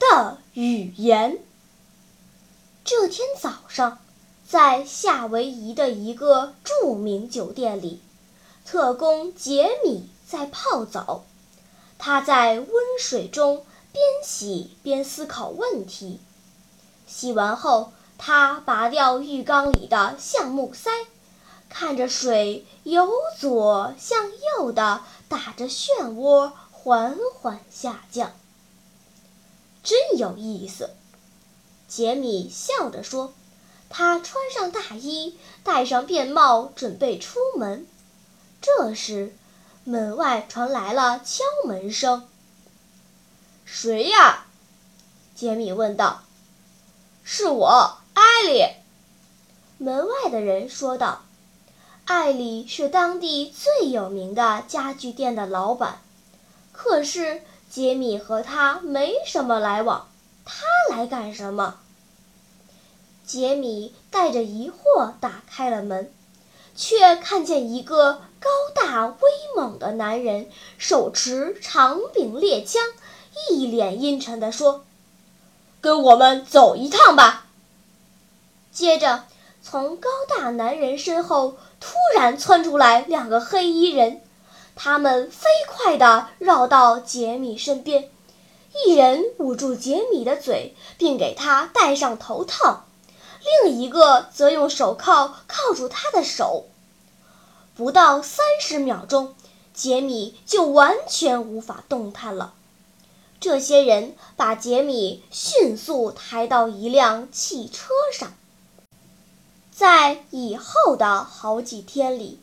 的语言。这天早上，在夏威夷的一个著名酒店里，特工杰米在泡澡。他在温水中边洗边思考问题。洗完后，他拔掉浴缸里的橡木塞，看着水由左向右的打着漩涡，缓缓下降。真有意思，杰米笑着说。他穿上大衣，戴上便帽，准备出门。这时，门外传来了敲门声。“谁呀？”杰米问道。“是我，艾莉。”门外的人说道。艾莉是当地最有名的家具店的老板，可是杰米和他没什么来往，他来干什么？杰米带着疑惑打开了门，却看见一个高大威猛的男人，手持长柄猎枪，一脸阴沉地说：“跟我们走一趟吧。”接着，从高大男人身后突然窜出来两个黑衣人，他们飞快地绕到杰米身边，一人捂住杰米的嘴，并给他戴上头套。另一个则用手铐铐住他的手。不到三十秒钟，杰米就完全无法动弹了。这些人把杰米迅速抬到一辆汽车上。在以后的好几天里，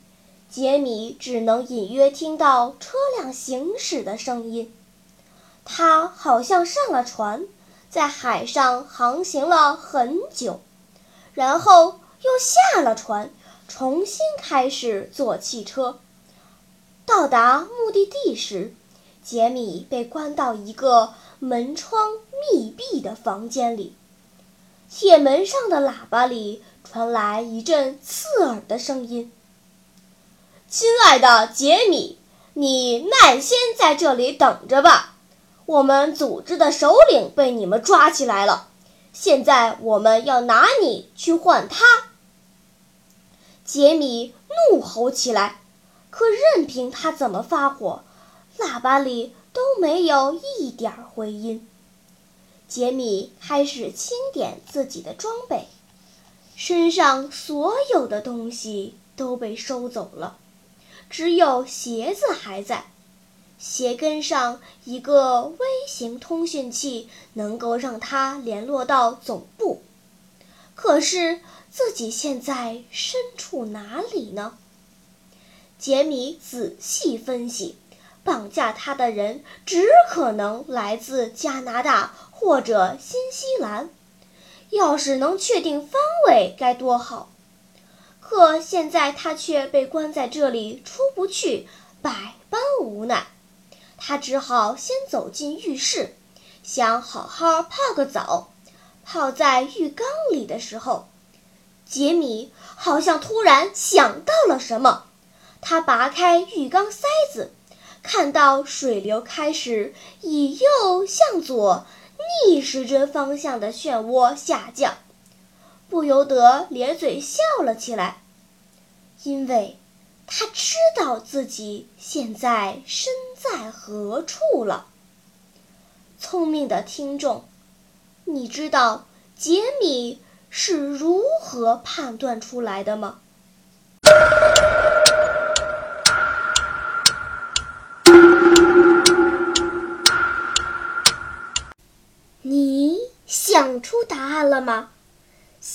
杰米只能隐约听到车辆行驶的声音。他好像上了船，在海上航行了很久。然后又下了船，重新开始坐汽车。到达目的地时，杰米被关到一个门窗密闭的房间里。铁门上的喇叭里传来一阵刺耳的声音：“亲爱的杰米，你耐心在这里等着吧。我们组织的首领被你们抓起来了。”现在我们要拿你去换他。杰米怒吼起来，可任凭他怎么发火，喇叭里都没有一点回音。杰米开始清点自己的装备，身上所有的东西都被收走了，只有鞋子还在。鞋跟上一个微型通讯器，能够让他联络到总部。可是自己现在身处哪里呢？杰米仔细分析，绑架他的人只可能来自加拿大或者新西兰。要是能确定方位该多好！可现在他却被关在这里，出不去，百般无奈。他只好先走进浴室，想好好泡个澡。泡在浴缸里的时候，杰米好像突然想到了什么。他拔开浴缸塞子，看到水流开始以右向左逆时针方向的漩涡下降，不由得咧嘴笑了起来，因为。他知道自己现在身在何处了。聪明的听众，你知道杰米是如何判断出来的吗？你想出答案了吗？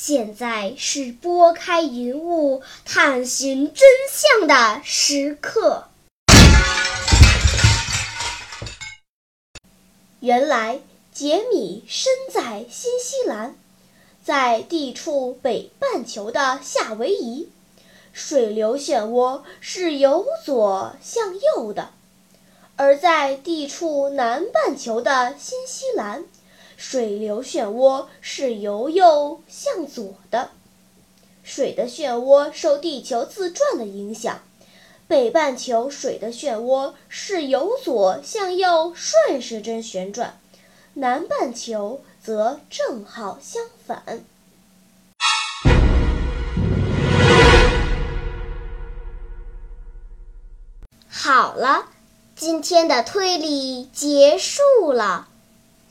现在是拨开云雾探寻真相的时刻。原来杰米身在新西兰，在地处北半球的夏威夷，水流漩涡是由左向右的；而在地处南半球的新西兰，水流漩涡是由右向左的。水的漩涡受地球自转的影响。北半球水的漩涡是由左向右顺时针旋转，南半球则正好相反。好了，今天的推理结束了，